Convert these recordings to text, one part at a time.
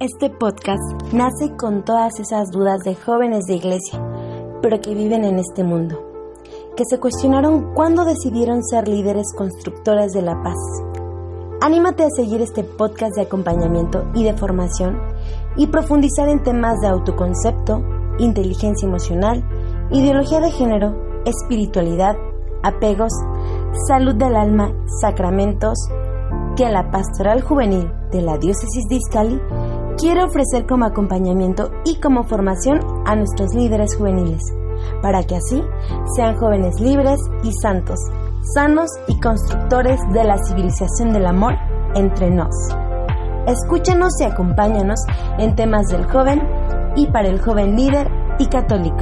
Este podcast nace con todas esas dudas de jóvenes de iglesia, pero que viven en este mundo, que se cuestionaron cuándo decidieron ser líderes constructores de la paz. Anímate a seguir este podcast de acompañamiento y de formación y profundizar en temas de autoconcepto, inteligencia emocional, ideología de género, espiritualidad, apegos, salud del alma, sacramentos, que la Pastoral Juvenil de la Diócesis de Izcali quiere ofrecer como acompañamiento y como formación a nuestros líderes juveniles, para que así sean jóvenes libres y santos, sanos y constructores de la civilización del amor entre nos. Escúchanos y acompáñanos en temas del joven y para el joven líder y católico.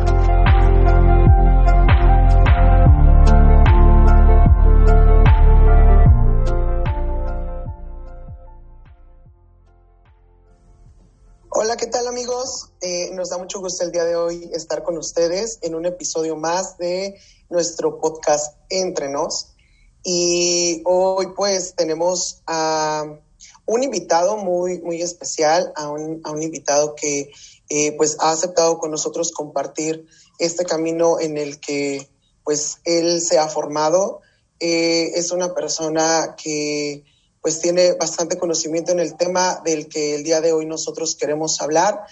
Hola, ¿qué tal amigos? Eh, nos da mucho gusto el día de hoy estar con ustedes en un episodio más de nuestro podcast Entre Nos. Y hoy pues tenemos a un invitado muy, muy especial, a un, a un invitado que eh, pues ha aceptado con nosotros compartir este camino en el que pues él se ha formado. Eh, es una persona que pues tiene bastante conocimiento en el tema del que el día de hoy nosotros queremos hablar.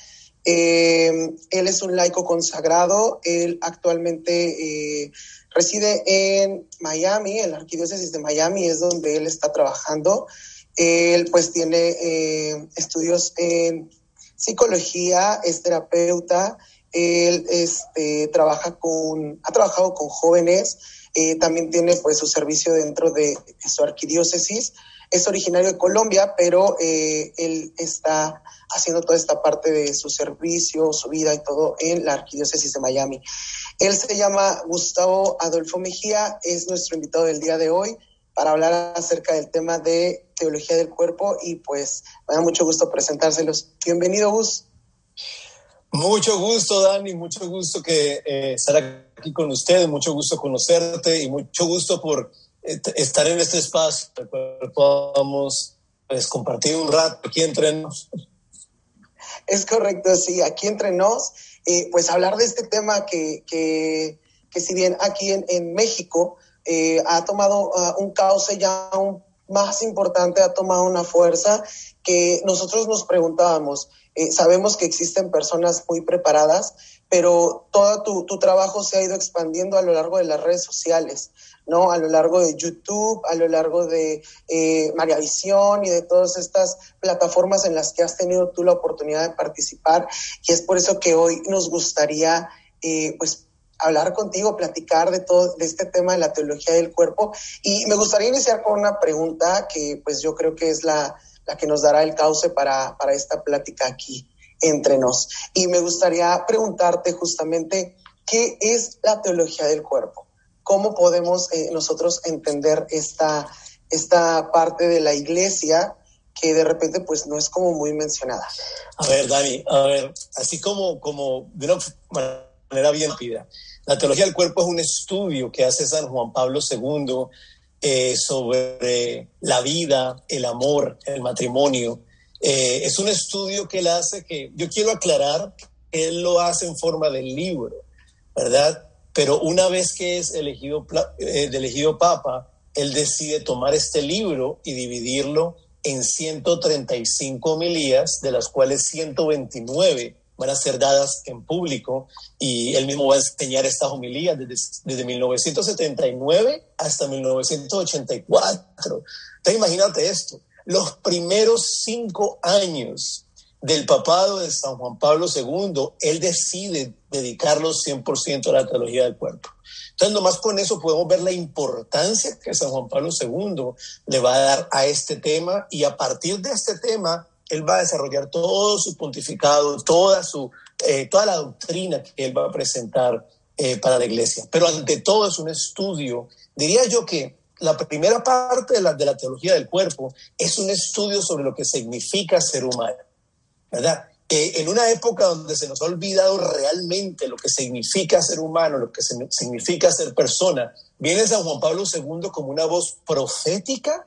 Eh, él es un laico consagrado, él actualmente eh, reside en Miami, en la arquidiócesis de Miami es donde él está trabajando. Él pues tiene estudios en psicología, es terapeuta, él este, trabaja con, ha trabajado con jóvenes, también tiene pues su servicio dentro de su arquidiócesis es originario de Colombia, pero eh, él está haciendo toda esta parte de su servicio, su vida y todo en la Arquidiócesis de Miami. Él se llama Gustavo Adolfo Mejía, es nuestro invitado del día de hoy para hablar acerca del tema de teología del cuerpo y pues me da mucho gusto presentárselos. Bienvenido, Gus. Mucho gusto, Dani, mucho gusto que eh, estar aquí con ustedes, mucho gusto conocerte y mucho gusto por estar en este espacio para que podamos pues, compartir un rato aquí entre nos. Es correcto, sí, aquí entre nos, eh, pues hablar de este tema que, que, que si bien aquí en, en México eh, ha tomado uh, un cauce ya un, más importante, ha tomado una fuerza que nosotros nos preguntábamos, eh, sabemos que existen personas muy preparadas, pero todo tu, tu, trabajo se ha ido expandiendo a lo largo de las redes sociales. ¿no? A lo largo de YouTube, a lo largo de eh, María Visión y de todas estas plataformas en las que has tenido tú la oportunidad de participar. Y es por eso que hoy nos gustaría, eh, pues, hablar contigo, platicar de todo, de este tema de la teología del cuerpo. Y me gustaría iniciar con una pregunta que, pues, yo creo que es la, la que nos dará el cauce para, para esta plática aquí entre nos. Y me gustaría preguntarte justamente, ¿qué es la teología del cuerpo? cómo podemos eh, nosotros entender esta, esta parte de la iglesia que de repente pues no es como muy mencionada. A ver, Dani, a ver, así como, como de una manera bien pida, la teología del cuerpo es un estudio que hace San Juan Pablo II eh, sobre la vida, el amor, el matrimonio. Eh, es un estudio que él hace que yo quiero aclarar que él lo hace en forma de libro, ¿verdad? Pero una vez que es elegido, eh, elegido papa, él decide tomar este libro y dividirlo en 135 homilías, de las cuales 129 van a ser dadas en público y él mismo va a enseñar estas homilías desde, desde 1979 hasta 1984. Entonces imagínate esto, los primeros cinco años del papado de San Juan Pablo II, él decide dedicarlos 100% a la teología del cuerpo. Entonces, nomás con eso podemos ver la importancia que San Juan Pablo II le va a dar a este tema y a partir de este tema, él va a desarrollar todo su pontificado, toda, su, eh, toda la doctrina que él va a presentar eh, para la iglesia. Pero ante todo es un estudio, diría yo que la primera parte de la, de la teología del cuerpo es un estudio sobre lo que significa ser humano ¿verdad? en una época donde se nos ha olvidado realmente lo que significa ser humano, lo que significa ser persona, viene San Juan Pablo II como una voz profética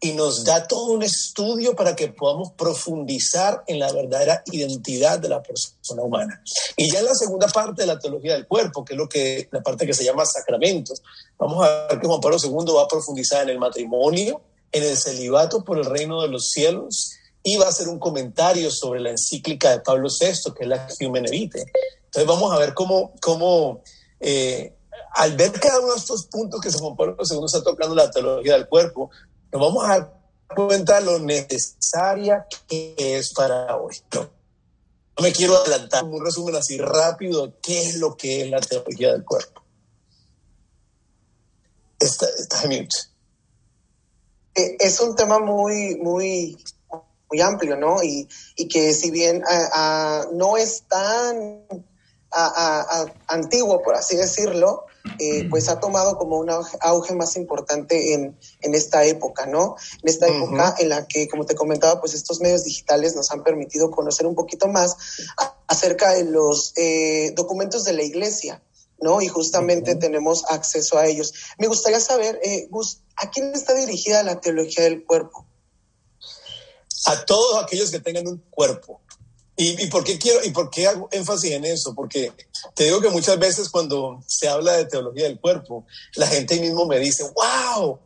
y nos da todo un estudio para que podamos profundizar en la verdadera identidad de la persona humana. Y ya en la segunda parte de la teología del cuerpo, que es lo que la parte que se llama sacramentos, vamos a ver que Juan Pablo II va a profundizar en el matrimonio, en el celibato por el reino de los cielos y va a hacer un comentario sobre la encíclica de Pablo VI, que es la Human Vitae. Entonces vamos a ver cómo, cómo eh, al ver cada uno de estos puntos que Juan Pablo II está tocando la teología del cuerpo, nos vamos a dar cuenta lo necesaria que es para hoy. No, me quiero adelantar, un resumen así rápido qué es lo que es la teología del cuerpo. Está, está eh, Es un tema muy, muy, muy amplio, ¿no? Y, y que si bien no es tan antiguo, por así decirlo, eh, pues ha tomado como un auge más importante en, en esta época, ¿no? En esta época en la que, como te comentaba, pues estos medios digitales nos han permitido conocer un poquito más acerca de los eh, documentos de la iglesia, ¿no? Y justamente tenemos acceso a ellos. Me gustaría saber, eh, Gus, ¿a quién está dirigida la teología del cuerpo? A todos aquellos que tengan un cuerpo, ¿Y, por qué quiero y por qué hago énfasis en eso? Porque te digo que muchas veces cuando se habla de teología del cuerpo, la gente mismo me dice, wow,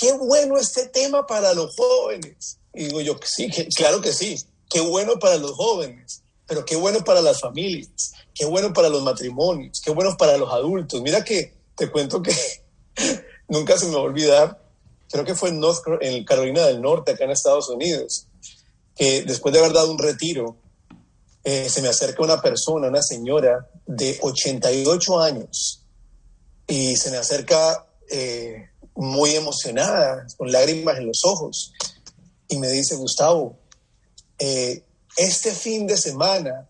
qué bueno este tema para los jóvenes. Y digo yo, sí, claro que sí, qué bueno para los jóvenes, pero qué bueno para las familias, qué bueno para los matrimonios, qué bueno para los adultos. Mira que te cuento que nunca se me va a olvidar, creo que fue en, North, en Carolina del Norte, acá en Estados Unidos, que después de haber dado un retiro, eh, se me acerca una persona, una señora de 88 años, y se me acerca eh, muy emocionada, con lágrimas en los ojos, y me dice, Gustavo, eh, este fin de semana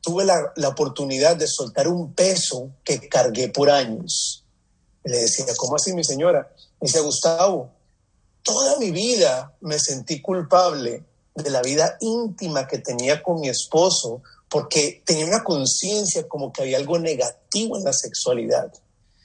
tuve la, la, oportunidad de soltar un peso que cargué por años. le decía, ¿cómo así, mi señora? Me dice, Gustavo, toda mi vida me sentí culpable de la vida íntima que tenía con mi esposo, porque tenía una conciencia como que había algo negativo en la sexualidad.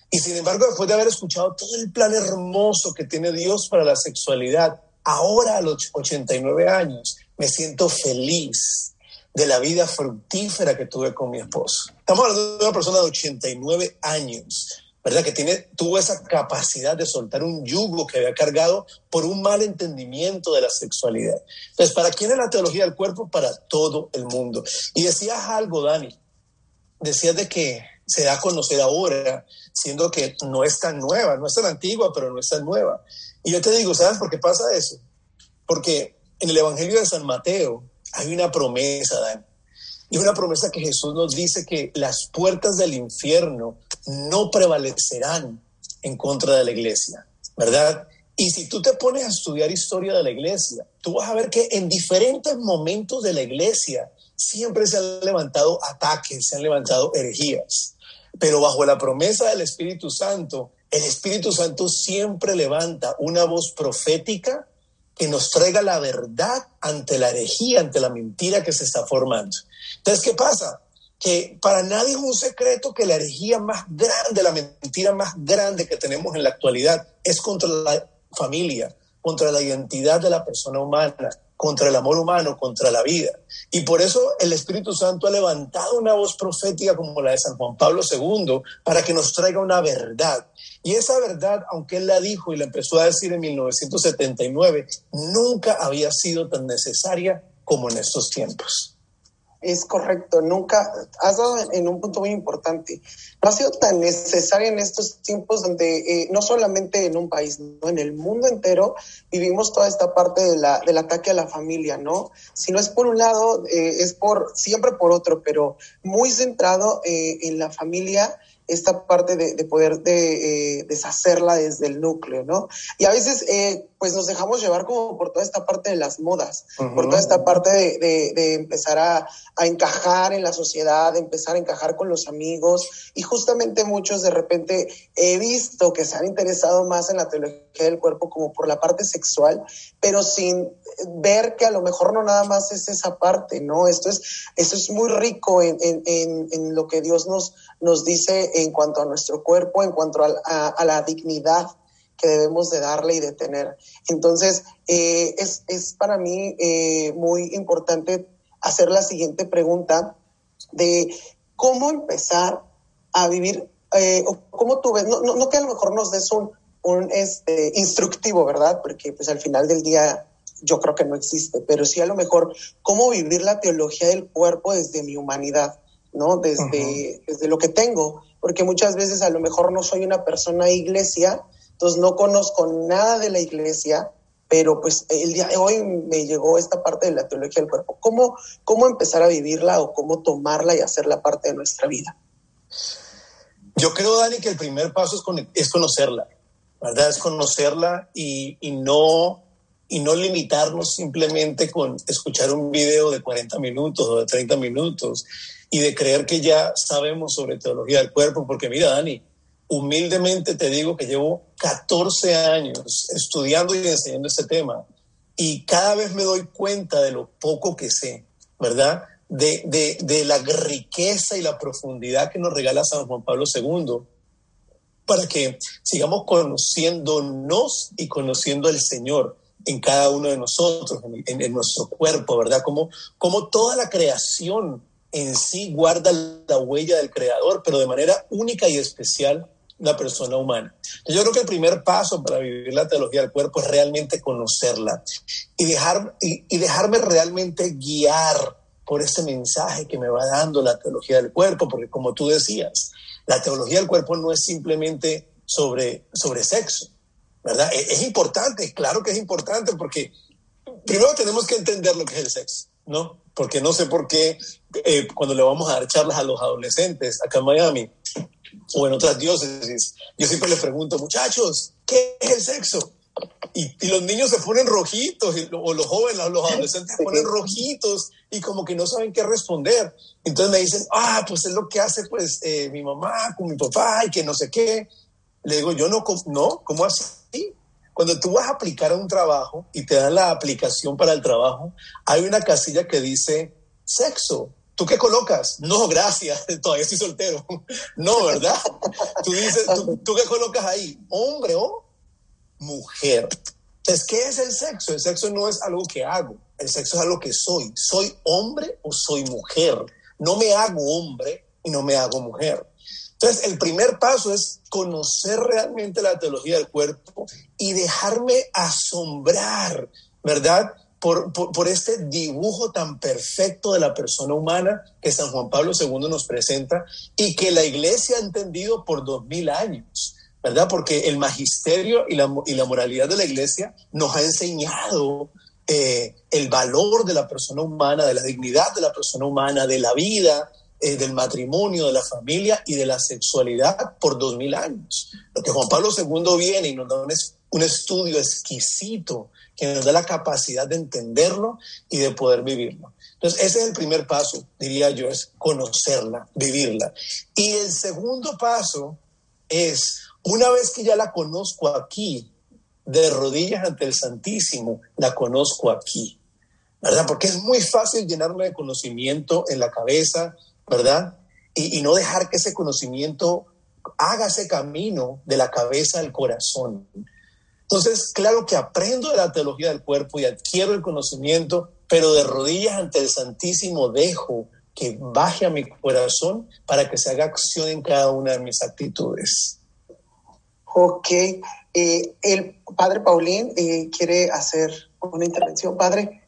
Y sin embargo, después de haber escuchado todo el plan hermoso que tiene Dios para la sexualidad, ahora a los 89 años me siento feliz de la vida fructífera que tuve con mi esposo. Estamos hablando de una persona de 89 años ¿verdad? Que tiene, tuvo esa capacidad de soltar un yugo que había cargado por un mal entendimiento de la sexualidad. Entonces, ¿para quién es la teología del cuerpo? Para todo el mundo. Y decías algo, Dani, decías de que se da a conocer ahora, siendo que no es tan nueva, no es tan antigua, pero no es tan nueva. Y yo te digo, ¿sabes por qué pasa eso? Porque en el Evangelio de San Mateo hay una promesa, Dani. Y una promesa que Jesús nos dice que las puertas del infierno no prevalecerán en contra de la iglesia, ¿verdad? Y si tú te pones a estudiar historia de la iglesia, tú vas a ver que en diferentes momentos de la iglesia siempre se han levantado ataques, se han levantado herejías. Pero bajo la promesa del Espíritu Santo, el Espíritu Santo siempre levanta una voz profética que nos traiga la verdad ante la herejía, ante la mentira que se está formando. Entonces, ¿qué pasa? Que para nadie es un secreto que la herejía más grande, la mentira más grande que tenemos en la actualidad es contra la familia, contra la identidad de la persona humana, contra el amor humano, contra la vida. Y por eso el Espíritu Santo ha levantado una voz profética como la de San Juan Pablo II para que nos traiga una verdad. Y esa verdad, aunque él la dijo y la empezó a decir en 1979, nunca había sido tan necesaria como en estos tiempos. Es correcto, nunca, has dado en un punto muy importante. No ha sido tan necesaria en estos tiempos donde eh, no solamente en un país, ¿no? en el mundo entero vivimos toda esta parte de la, del ataque a la familia, ¿no? Si no es por un lado, eh, es por siempre por otro, pero muy centrado eh, en la familia esta parte de, poder de, eh, deshacerla desde el núcleo, ¿no? Y a veces, eh, pues nos dejamos llevar como por toda esta parte de las modas, por toda esta parte de, empezar a, encajar en la sociedad, de empezar a encajar con los amigos. Y justamente muchos de repente he visto que se han interesado más en la teología del cuerpo como por la parte sexual, pero sin ver que a lo mejor no nada más es esa parte, ¿no? Esto es, esto es muy rico en, en lo que Dios nos nos dice en cuanto a nuestro cuerpo, en cuanto a, la dignidad que debemos de darle y de tener. Entonces, eh, es, para mí eh, muy importante hacer la siguiente pregunta de cómo empezar a vivir, eh, o cómo tú ves, no, que a lo mejor nos des un, un este, instructivo, ¿verdad? Porque pues al final del día yo creo que no existe, pero sí a lo mejor cómo vivir la teología del cuerpo desde mi humanidad. ¿No? Desde, desde lo que tengo, porque muchas veces a lo mejor no soy una persona iglesia, entonces no conozco nada de la iglesia, pero pues el día de hoy me llegó esta parte de la teología del cuerpo. ¿Cómo, cómo empezar a vivirla o cómo tomarla y hacerla parte de nuestra vida? Yo creo, Dani, que el primer paso es, es conocerla, ¿verdad? Es conocerla y, y, no, y no limitarnos simplemente con escuchar un video de 40 minutos o de 30 minutos y de creer que ya sabemos sobre teología del cuerpo, porque mira, Dani, humildemente te digo que llevo 14 años estudiando y enseñando este tema y cada vez me doy cuenta de lo poco que sé, ¿verdad? De, de, de la riqueza y la profundidad que nos regala San Juan Pablo II para que sigamos conociéndonos y conociendo al Señor en cada uno de nosotros, en, en nuestro cuerpo, ¿verdad? Como, como toda la creación en sí guarda la huella del creador, pero de manera única y especial la persona humana. Yo creo que el primer paso para vivir la teología del cuerpo es realmente conocerla y, dejar, y, dejarme realmente guiar por ese mensaje que me va dando la teología del cuerpo, porque como tú decías, la teología del cuerpo no es simplemente sobre, sobre sexo, ¿verdad? Es, es importante, claro que es importante, porque primero tenemos que entender lo que es el sexo, ¿no? Porque no sé por qué eh, cuando le vamos a dar charlas a los adolescentes acá en Miami o en otras diócesis, yo siempre les pregunto, muchachos, ¿qué es el sexo? Y, los niños se ponen rojitos, o los jóvenes, los adolescentes se ponen rojitos y como que no saben qué responder. Entonces me dicen, ah, pues es lo que hace pues eh, mi mamá con mi papá y que no sé qué. Le digo, yo no, no, ¿cómo así? Cuando tú vas a aplicar a un trabajo y te dan la aplicación para el trabajo, hay una casilla que dice sexo. ¿Tú qué colocas? No, gracias, todavía estoy soltero. No, ¿verdad? Tú dices, ¿tú, qué colocas ahí? ¿Hombre o mujer? Entonces, ¿qué es el sexo? El sexo no es algo que hago, el sexo es algo que soy. ¿Soy hombre o soy mujer? No me hago hombre y no me hago mujer. Entonces, el primer paso es conocer realmente la teología del cuerpo y dejarme asombrar, ¿verdad? Por, por, este dibujo tan perfecto de la persona humana que San Juan Pablo II nos presenta y que la iglesia ha entendido por dos mil años, ¿verdad? Porque el magisterio y la, y la moralidad de la iglesia nos ha enseñado eh, el valor de la persona humana, de la dignidad de la persona humana, de la vida, eh, del matrimonio, de la familia y de la sexualidad por dos mil años. Lo que Juan Pablo II viene y nos da un, estudio exquisito que nos da la capacidad de entenderlo y de poder vivirlo. Entonces, ese es el primer paso, diría yo, es conocerla, vivirla. Y el segundo paso es, una vez que ya la conozco aquí, de rodillas ante el Santísimo, la conozco aquí, ¿verdad? Porque es muy fácil llenarme de conocimiento en la cabeza, ¿verdad? Y, no dejar que ese conocimiento haga ese camino de la cabeza al corazón. Entonces, claro que aprendo de la teología del cuerpo y adquiero el conocimiento, pero de rodillas ante el Santísimo dejo que baje a mi corazón para que se haga acción en cada una de mis actitudes. Ok, eh, el padre Paulín eh, quiere hacer una intervención, padre.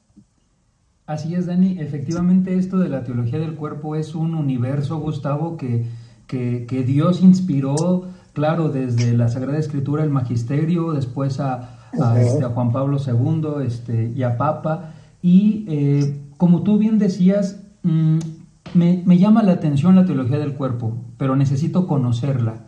Así es, Dani. Efectivamente, esto de la teología del cuerpo es un universo, Gustavo, que, que, Dios inspiró, claro, desde la Sagrada Escritura, el Magisterio, después a, este, Juan Pablo II este, y a Papa. Y eh, como tú bien decías, mm, me, me, llama la atención la teología del cuerpo, pero necesito conocerla.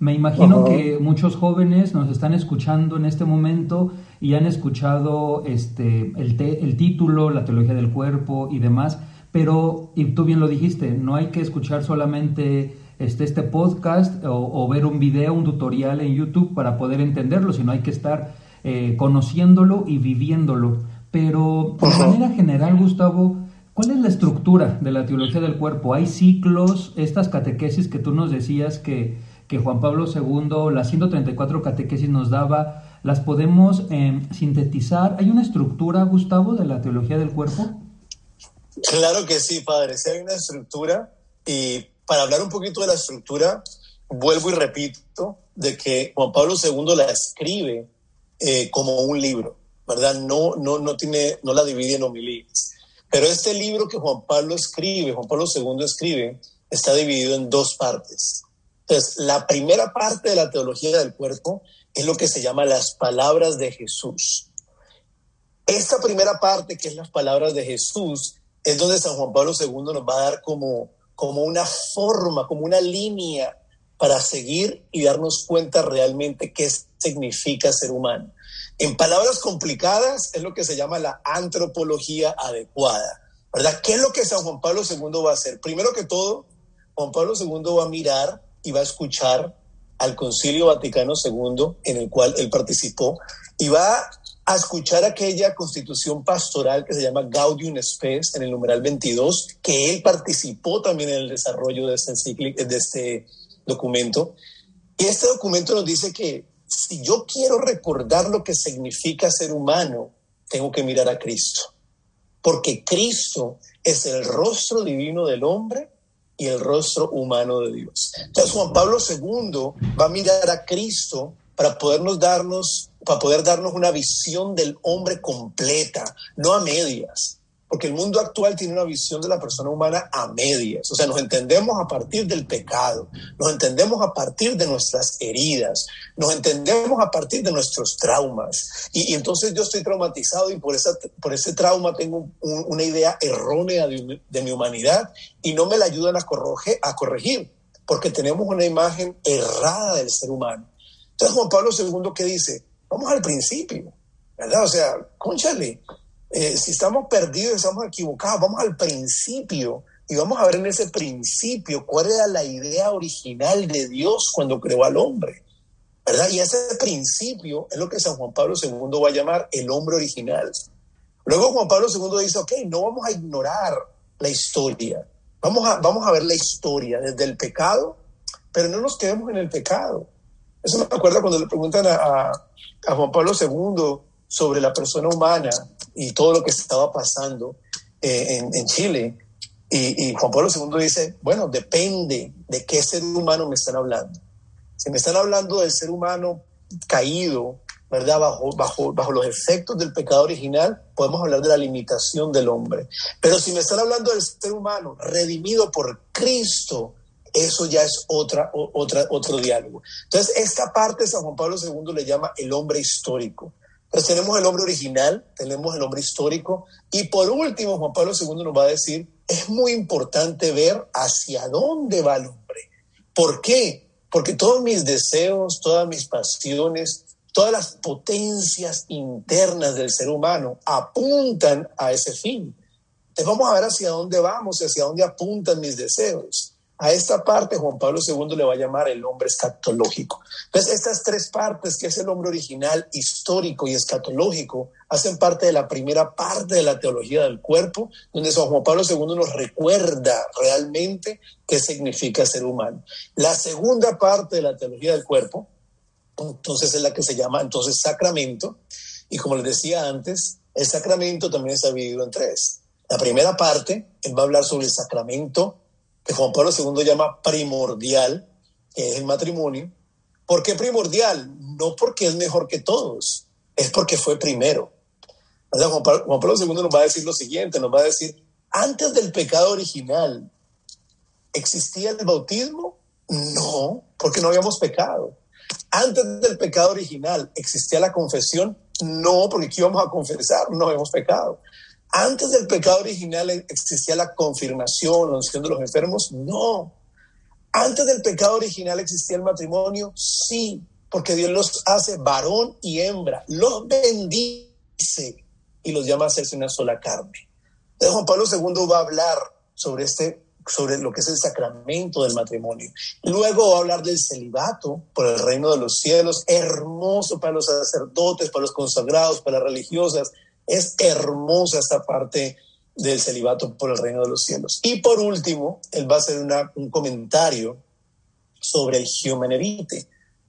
Me imagino que muchos jóvenes nos están escuchando en este momento y han escuchado este, el, el título, la teología del cuerpo y demás, pero, y tú bien lo dijiste, no hay que escuchar solamente este, este podcast o, ver un video, un tutorial en YouTube para poder entenderlo, sino hay que estar eh, conociéndolo y viviéndolo. Pero de manera general, Gustavo, ¿cuál es la estructura de la teología del cuerpo? ¿Hay ciclos, estas catequesis que tú nos decías que, que Juan Pablo II, las 134 catequesis nos daba, las podemos em, sintetizar? ¿Hay una estructura, Gustavo, de la teología del cuerpo? Claro que sí, padre, sí hay una estructura y para hablar un poquito de la estructura, vuelvo y repito de que Juan Pablo II la escribe eh, como un libro, ¿verdad? No, no, no, tiene, no la divide en homilías. Pero este libro que Juan Pablo escribe, Juan Pablo II escribe, está dividido en dos partes. Entonces, la primera parte de la teología del cuerpo es lo que se llama las palabras de Jesús. Esta primera parte, que es las palabras de Jesús, es donde San Juan Pablo II nos va a dar como, como una forma, como una línea para seguir y darnos cuenta realmente qué significa ser humano. En palabras complicadas es lo que se llama la antropología adecuada, ¿verdad? ¿Qué es lo que San Juan Pablo II va a hacer? Primero que todo, Juan Pablo II va a mirar va a escuchar al Concilio Vaticano II en el cual él participó y va a escuchar aquella constitución pastoral que se llama Gaudium Spes en el numeral 22, que él participó también en el desarrollo de este, de este documento. Y este documento nos dice que si yo quiero recordar lo que significa ser humano, tengo que mirar a Cristo, porque Cristo es el rostro divino del hombre y el rostro humano de Dios. Entonces Juan Pablo II va a mirar a Cristo para podernos darnos, para poder darnos una visión del hombre completa, no a medias. Porque el mundo actual tiene una visión de la persona humana a medias. O sea, nos entendemos a partir del pecado, nos entendemos a partir de nuestras heridas, nos entendemos a partir de nuestros traumas. Y, entonces yo estoy traumatizado y por, esa, por ese trauma tengo una idea errónea de, de, mi humanidad y no me la ayudan a, corroge, a corregir, porque tenemos una imagen errada del ser humano. Entonces Juan Pablo II, ¿qué dice? Vamos al principio, ¿verdad? O sea, conchale, eh, si estamos perdidos, estamos equivocados, vamos al principio y vamos a ver en ese principio cuál era la idea original de Dios cuando creó al hombre, ¿verdad? Y ese principio es lo que San Juan Pablo II va a llamar el hombre original. Luego Juan Pablo II dice, ok, no vamos a ignorar la historia, vamos a, vamos a ver la historia desde el pecado, pero no nos quedemos en el pecado. Eso me acuerda cuando le preguntan a, Juan Pablo II sobre la persona humana y todo lo que estaba pasando eh, en, Chile. Y, Juan Pablo II dice, bueno, depende de qué ser humano me están hablando. Si me están hablando del ser humano caído, ¿verdad? Bajo, bajo, bajo los efectos del pecado original, podemos hablar de la limitación del hombre. Pero si me están hablando del ser humano redimido por Cristo, eso ya es otra, otra, otro diálogo. Entonces, esta parte San Juan Pablo II le llama el hombre histórico. Entonces, tenemos el hombre original, tenemos el hombre histórico, y por último, Juan Pablo II nos va a decir, es muy importante ver hacia dónde va el hombre. ¿Por qué? Porque todos mis deseos, todas mis pasiones, todas las potencias internas del ser humano apuntan a ese fin. Entonces vamos a ver hacia dónde vamos y hacia dónde apuntan mis deseos. A esta parte Juan Pablo II le va a llamar el hombre escatológico. Entonces, estas tres partes, que es el hombre original, histórico y escatológico, hacen parte de la primera parte de la teología del cuerpo, donde San Juan Pablo II nos recuerda realmente qué significa ser humano. La segunda parte de la teología del cuerpo, entonces es la que se llama entonces sacramento, y como les decía antes, el sacramento también está dividido en tres. La primera parte, él va a hablar sobre el sacramento que Juan Pablo II llama primordial, que es el matrimonio. ¿Por qué primordial? No porque es mejor que todos, es porque fue primero. Juan, Pablo, II nos va a decir lo siguiente, nos va a decir, antes del pecado original, ¿existía el bautismo? No, porque no habíamos pecado. Antes del pecado original, ¿existía la confesión? No, porque aquí íbamos a confesar, no habíamos pecado. Antes del pecado original existía la confirmación, la unción de los enfermos. No. Antes del pecado original existía el matrimonio. Sí, porque Dios los hace varón y hembra. Los bendice y los llama a hacerse una sola carne. Entonces Juan Pablo II va a hablar sobre este sobre lo que es el sacramento del matrimonio. Luego va a hablar del celibato por el reino de los cielos, hermoso para los sacerdotes, para los consagrados, para las religiosas. Es hermosa esta parte del celibato por el reino de los cielos. Y por último, él va a hacer un comentario sobre el Human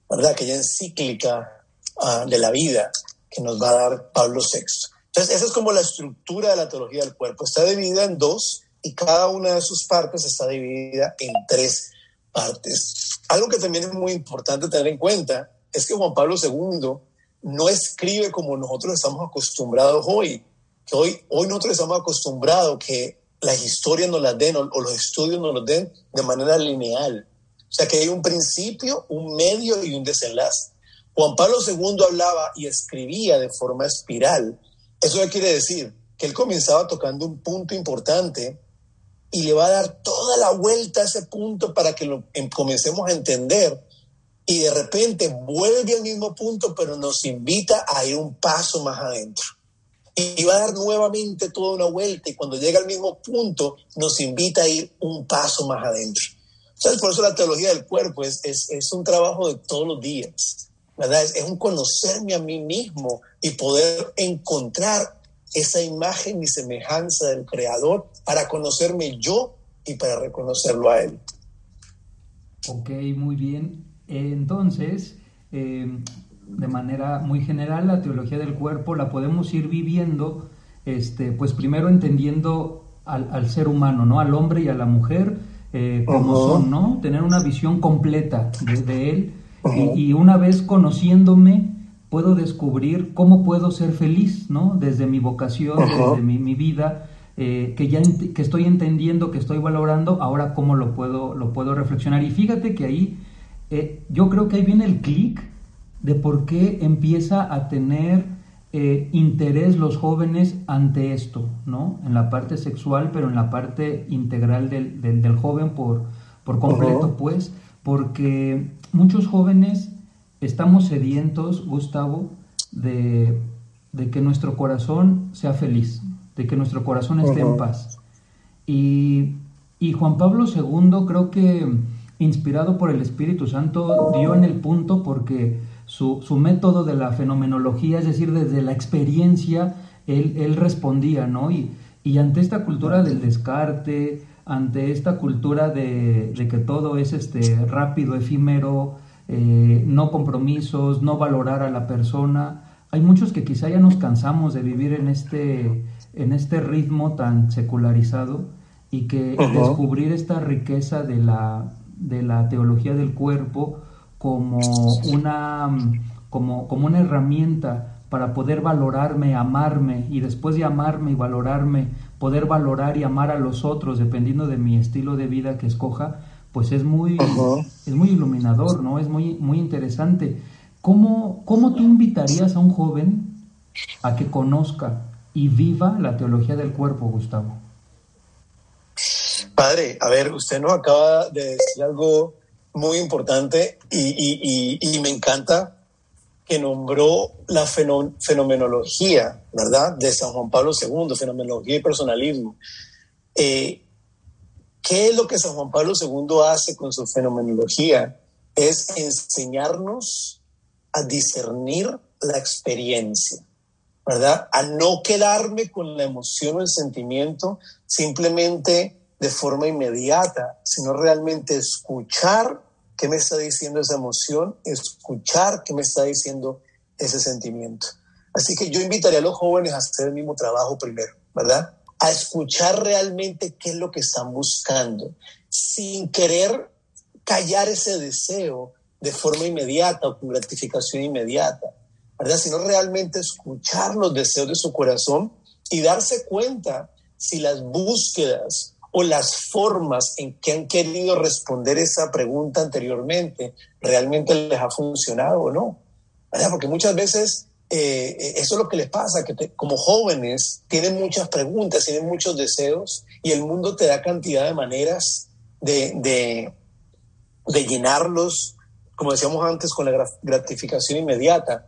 ¿verdad? Aquella encíclica uh, de la vida que nos va a dar Pablo VI. Entonces, esa es como la estructura de la teología del cuerpo. Está dividida en dos y cada una de sus partes está dividida en tres partes. Algo que también es muy importante tener en cuenta es que Juan Pablo II no escribe como nosotros estamos acostumbrados hoy, que hoy, hoy nosotros estamos acostumbrados que las historias nos las den o, los estudios nos los den de manera lineal. O sea, que hay un principio, un medio y un desenlace. Juan Pablo II hablaba y escribía de forma espiral. Eso quiere decir que él comenzaba tocando un punto importante y le va a dar toda la vuelta a ese punto para que lo em, comencemos a entender y de repente vuelve al mismo punto, pero nos invita a ir un paso más adentro. Y va a dar nuevamente toda una vuelta y cuando llega al mismo punto nos invita a ir un paso más adentro. ¿Sabes? Por eso la teología del cuerpo es, es, es un trabajo de todos los días, ¿verdad? Es, es un conocerme a mí mismo y poder encontrar esa imagen y semejanza del Creador para conocerme yo y para reconocerlo a Él. Ok, muy bien. Entonces, eh, de manera muy general, la teología del cuerpo la podemos ir viviendo, este, pues primero entendiendo al, ser humano, ¿no? Al hombre y a la mujer eh, como son, ¿no? Tener una visión completa de, él y, y, una vez conociéndome, puedo descubrir cómo puedo ser feliz, ¿no? Desde mi vocación, desde mi, vida, eh, que ya que estoy entendiendo, que estoy valorando, ahora cómo lo puedo, lo puedo reflexionar. Y fíjate que ahí, eh, yo creo que ahí viene el clic de por qué empieza a tener eh, interés los jóvenes ante esto, ¿no? En la parte sexual, pero en la parte integral del, del, joven por, por completo, pues, porque muchos jóvenes estamos sedientos, Gustavo, de, que nuestro corazón sea feliz, de que nuestro corazón esté en paz. Y, Juan Pablo II creo que, inspirado por el Espíritu Santo, dio en el punto porque su, método de la fenomenología, es decir, desde la experiencia, él, respondía, ¿no? Y, y ante esta cultura del descarte, ante esta cultura de, de, que todo es este rápido, efímero, eh, no compromisos, no valorar a la persona. Hay muchos que quizá ya nos cansamos de vivir en este, en este ritmo tan secularizado y que descubrir esta riqueza de la, de la teología del cuerpo como una, como, como una herramienta para poder valorarme, amarme y después de amarme y valorarme, poder valorar y amar a los otros dependiendo de mi estilo de vida que escoja, pues es muy, es muy iluminador, ¿no? Es muy, muy interesante. ¿Cómo, ¿Cómo tú invitarías a un joven a que conozca y viva la teología del cuerpo, Gustavo? Padre, a ver, usted nos acaba de decir algo muy importante y, y, me encanta que nombró la fenomenología, ¿verdad? De San Juan Pablo II, fenomenología y personalismo. Eh, ¿Qué es lo que San Juan Pablo II hace con su fenomenología? Es enseñarnos a discernir la experiencia, ¿verdad? A no quedarme con la emoción o el sentimiento simplemente de forma inmediata, sino realmente escuchar qué me está diciendo esa emoción, escuchar qué me está diciendo ese sentimiento. Así que yo invitaría a los jóvenes a hacer el mismo trabajo primero, ¿verdad? a escuchar realmente qué es lo que están buscando, sin querer callar ese deseo de forma inmediata o con gratificación inmediata, ¿verdad? Sino realmente escuchar los deseos de su corazón y darse cuenta si las búsquedas o las formas en que han querido responder esa pregunta anteriormente realmente les ha funcionado o no. ¿verdad? Porque muchas veces eh, eso es lo que les pasa, que como jóvenes tienen muchas preguntas, tienen muchos deseos y el mundo te da cantidad de maneras de, de, de llenarlos, como decíamos antes, con la gratificación inmediata.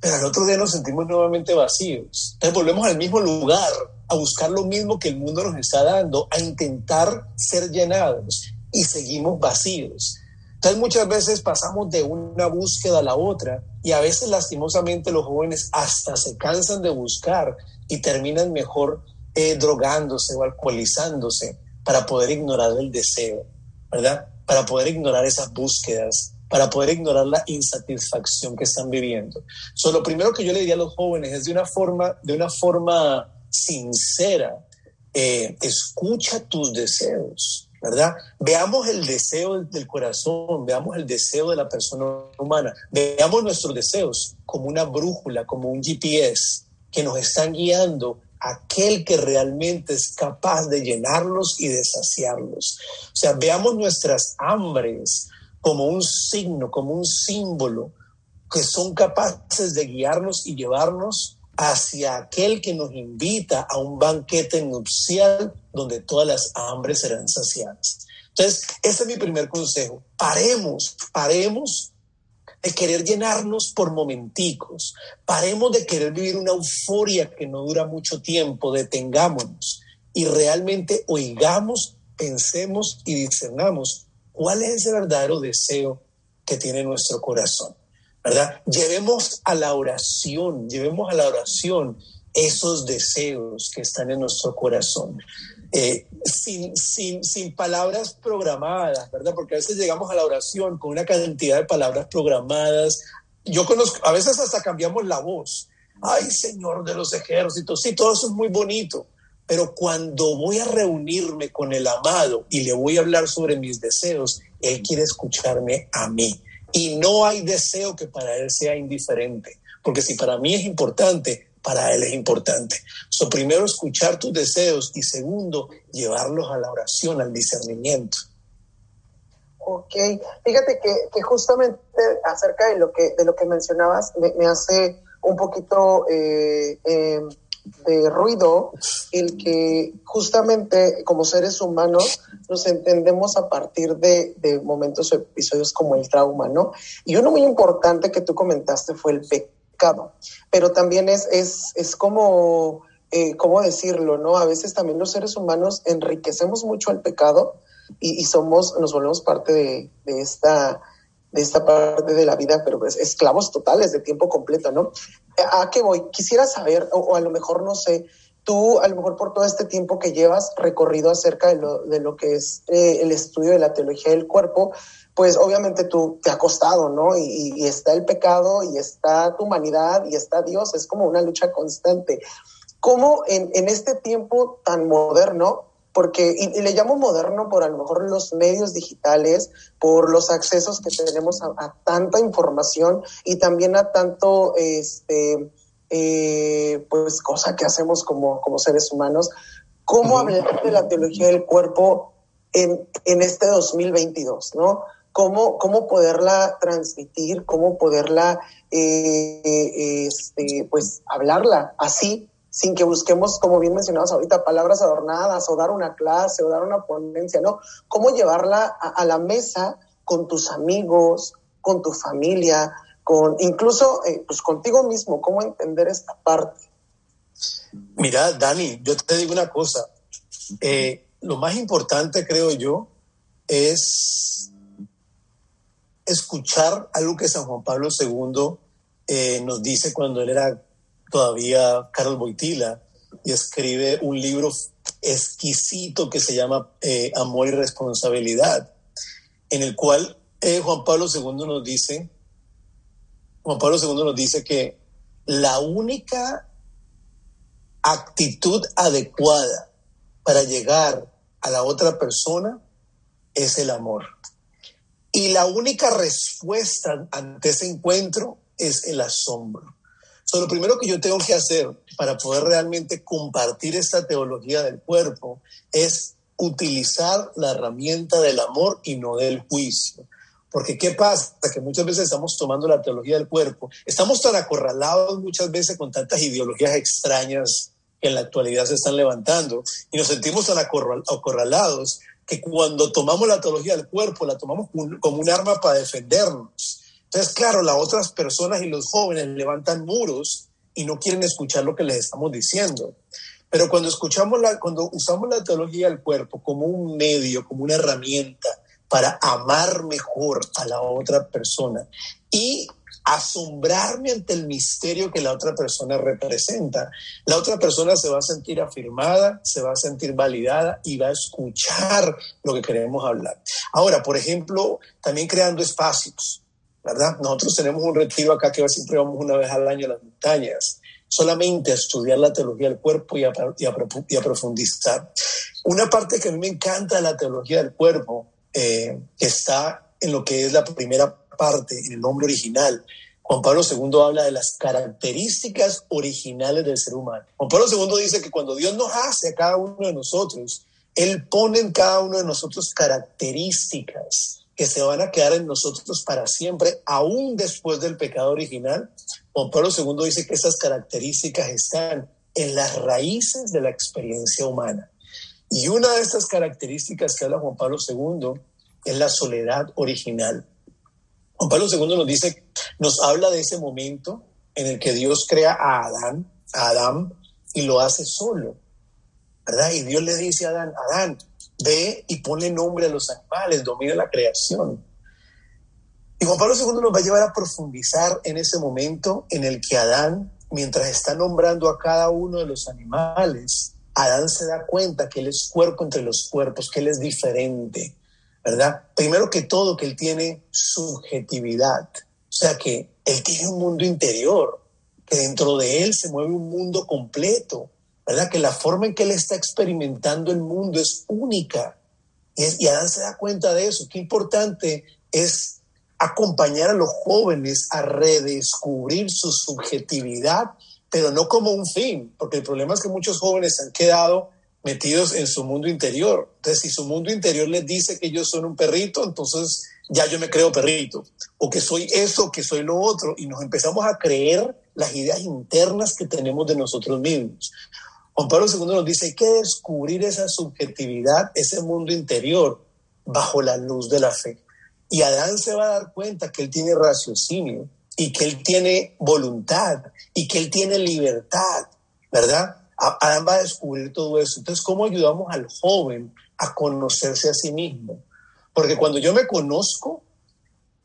Pero al otro día nos sentimos nuevamente vacíos. Entonces volvemos al mismo lugar, a buscar lo mismo que el mundo nos está dando, a intentar ser llenados y seguimos vacíos. Entonces muchas veces pasamos de una búsqueda a la otra y a veces lastimosamente los jóvenes hasta se cansan de buscar y terminan mejor eh, drogándose o alcoholizándose para poder ignorar el deseo, ¿verdad? Para poder ignorar esas búsquedas, para poder ignorar la insatisfacción que están viviendo. So, lo primero que yo le diría a los jóvenes es de una forma, de una forma sincera, eh, escucha tus deseos, ¿verdad? Veamos el deseo del corazón, veamos el deseo de la persona humana, veamos nuestros deseos como una brújula, como un GPS que nos están guiando aquel que realmente es capaz de llenarlos y de saciarlos. O sea, veamos nuestras hambres como un signo, como un símbolo, que son capaces de guiarnos y llevarnos hacia aquel que nos invita a un banquete nupcial donde todas las hambres serán saciadas. Entonces, ese es mi primer consejo. Paremos, paremos de querer llenarnos por momenticos. Paremos de querer vivir una euforia que no dura mucho tiempo. Detengámonos y realmente oigamos, pensemos y discernamos cuál es ese verdadero deseo que tiene nuestro corazón. ¿Verdad? Llevemos a la oración, llevemos a la oración esos deseos que están en nuestro corazón. Eh, sin, sin, sin, palabras programadas, ¿verdad? Porque a veces llegamos a la oración con una cantidad de palabras programadas. Yo conozco, a veces hasta cambiamos la voz. Ay, Señor de los ejércitos, sí, todo eso es muy bonito, pero cuando voy a reunirme con el amado y le voy a hablar sobre mis deseos, Él quiere escucharme a mí. Y no hay deseo que para él sea indiferente, porque si para mí es importante, para él es importante. So, primero, escuchar tus deseos y segundo, llevarlos a la oración, al discernimiento. Ok, fíjate que, justamente acerca de lo que, de lo que mencionabas, me, hace un poquito eh, em, de ruido el que justamente como seres humanos nos entendemos a partir de, momentos o episodios como el trauma, ¿no? Y uno muy importante que tú comentaste fue el pecado, pero también es, es, es como, eh, ¿cómo decirlo, no? A veces también los seres humanos enriquecemos mucho el pecado y, somos, nos volvemos parte de, de esta de esta parte de la vida, pero pues esclavos totales de tiempo completo, ¿no? ¿A qué voy? Quisiera saber, o, a lo mejor no sé, tú a lo mejor por todo este tiempo que llevas recorrido acerca de lo, de lo que es eh, el estudio de la teología del cuerpo, pues obviamente tú te ha costado, ¿no? Y, está el pecado, y está tu humanidad, y está Dios, es como una lucha constante. ¿Cómo en, en este tiempo tan moderno porque, y, le llamo moderno por a lo mejor los medios digitales, por los accesos que tenemos a, tanta información y también a tanto, este, eh, pues, cosa que hacemos como, como seres humanos. ¿Cómo hablar de la teología del cuerpo en, en este 2022, no? Cómo, cómo poderla transmitir, cómo poderla, eh, eh, este, pues, hablarla así, sin que busquemos, como bien mencionabas ahorita, palabras adornadas o dar una clase o dar una ponencia, ¿no? ¿Cómo llevarla a, la mesa con tus amigos, con tu familia, con incluso eh, pues contigo mismo? ¿Cómo entender esta parte? Mira, Dani, yo te digo una cosa. Eh, lo más importante, creo yo, es escuchar algo que San Juan Pablo II eh, nos dice cuando él era todavía Carlos Boitila y escribe un libro exquisito que se llama eh, Amor y Responsabilidad, en el cual eh, Juan Pablo II nos dice, Juan Pablo II nos dice que la única actitud adecuada para llegar a la otra persona es el amor. Y la única respuesta ante ese encuentro es el asombro lo primero que yo tengo que hacer para poder realmente compartir esta teología del cuerpo es utilizar la herramienta del amor y no del juicio. Porque ¿qué pasa? Que muchas veces estamos tomando la teología del cuerpo, estamos tan acorralados muchas veces con tantas ideologías extrañas que en la actualidad se están levantando y nos sentimos tan acorralados que cuando tomamos la teología del cuerpo la tomamos como un arma para defendernos. Entonces, claro, las otras personas y los jóvenes levantan muros y no quieren escuchar lo que les estamos diciendo. Pero cuando escuchamos la, cuando usamos la teología del cuerpo como un medio, como una herramienta para amar mejor a la otra persona y asombrarme ante el misterio que la otra persona representa. La otra persona se va a sentir afirmada, se va a sentir validada y va a escuchar lo que queremos hablar. Ahora, por ejemplo, también creando espacios, ¿verdad? Nosotros tenemos un retiro acá que siempre vamos una vez al año a las montañas, solamente a estudiar la teología del cuerpo y a, y a, profundizar. Una parte que a mí me encanta de la teología del cuerpo, eh, está en lo que es la primera parte, en el nombre original. Juan Pablo II habla de las características originales del ser humano. Juan Pablo II dice que cuando Dios nos hace a cada uno de nosotros, Él pone en cada uno de nosotros características que se van a quedar en nosotros para siempre, aún después del pecado original. Juan Pablo II dice que esas características están en las raíces de la experiencia humana. Y una de estas características que habla Juan Pablo II es la soledad original. Juan Pablo II nos dice, nos habla de ese momento en el que Dios crea a Adán, Adán, y lo hace solo, ¿verdad? Y Dios le dice a Adán, Adán, ve y pone nombre a los animales, domina la creación. Y Juan Pablo II nos va a llevar a profundizar en ese momento en el que Adán, mientras está nombrando a cada uno de los animales, Adán se da cuenta que él es cuerpo entre los cuerpos, que él es diferente, ¿verdad? Primero que todo, que él tiene subjetividad, o sea, que él tiene un mundo interior, que dentro de él se mueve un mundo completo, ¿verdad? Que la forma en que él está experimentando el mundo es única. Y, y Adán se da cuenta de eso. Qué importante es acompañar a los jóvenes a redescubrir su subjetividad, pero no como un fin, porque el problema es que muchos jóvenes han quedado metidos en su mundo interior. Entonces, si su mundo interior les dice que ellos son un perrito, entonces ya yo me creo perrito, o que soy eso, que soy lo otro, y nos empezamos a creer las ideas internas que tenemos de nosotros mismos. Juan Pablo II nos dice, hay que descubrir esa subjetividad, ese mundo interior, bajo la luz de la fe. Y Adán se va a dar cuenta que él tiene raciocinio y que él tiene voluntad y que él tiene libertad, ¿verdad? Adán va a descubrir todo eso. Entonces, ¿cómo ayudamos al joven a conocerse a sí mismo? Porque cuando yo me conozco,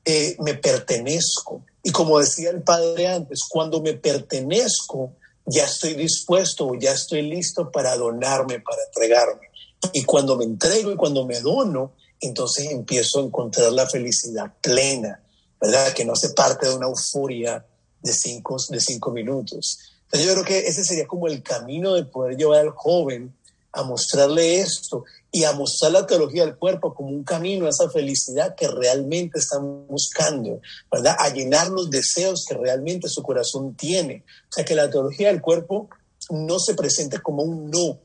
eh, me pertenezco. Y como decía el padre antes, cuando me pertenezco, ya estoy dispuesto, ya estoy listo para donarme, para entregarme. Y cuando me entrego y cuando me dono, entonces empiezo a encontrar la felicidad plena, ¿verdad? Que no hace parte de una euforia de cinco, de cinco minutos. Entonces yo creo que ese sería como el camino de poder llevar al joven a mostrarle esto y a mostrar la teología del cuerpo como un camino a esa felicidad que realmente están buscando, ¿verdad? A llenar los deseos que realmente su corazón tiene. O sea, que la teología del cuerpo no se presente como un no.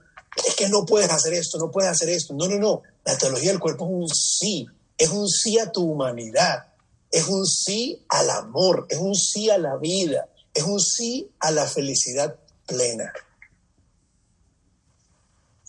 Es que no puedes hacer esto, no puedes hacer esto. No, no, no. La teología del cuerpo es un sí. Es un sí a tu humanidad. Es un sí al amor. Es un sí a la vida. Es un sí a la felicidad plena.